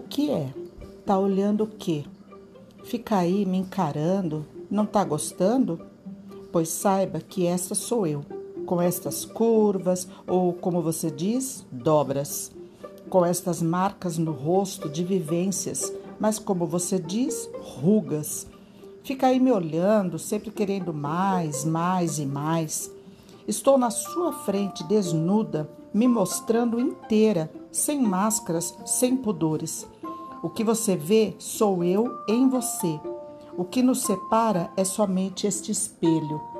que é? Tá olhando o quê? Fica aí me encarando? Não tá gostando? Pois saiba que essa sou eu, com estas curvas ou, como você diz, dobras, com estas marcas no rosto de vivências, mas como você diz, rugas. Fica aí me olhando, sempre querendo mais, mais e mais. Estou na sua frente, desnuda, me mostrando inteira, sem máscaras, sem pudores. O que você vê sou eu em você. O que nos separa é somente este espelho.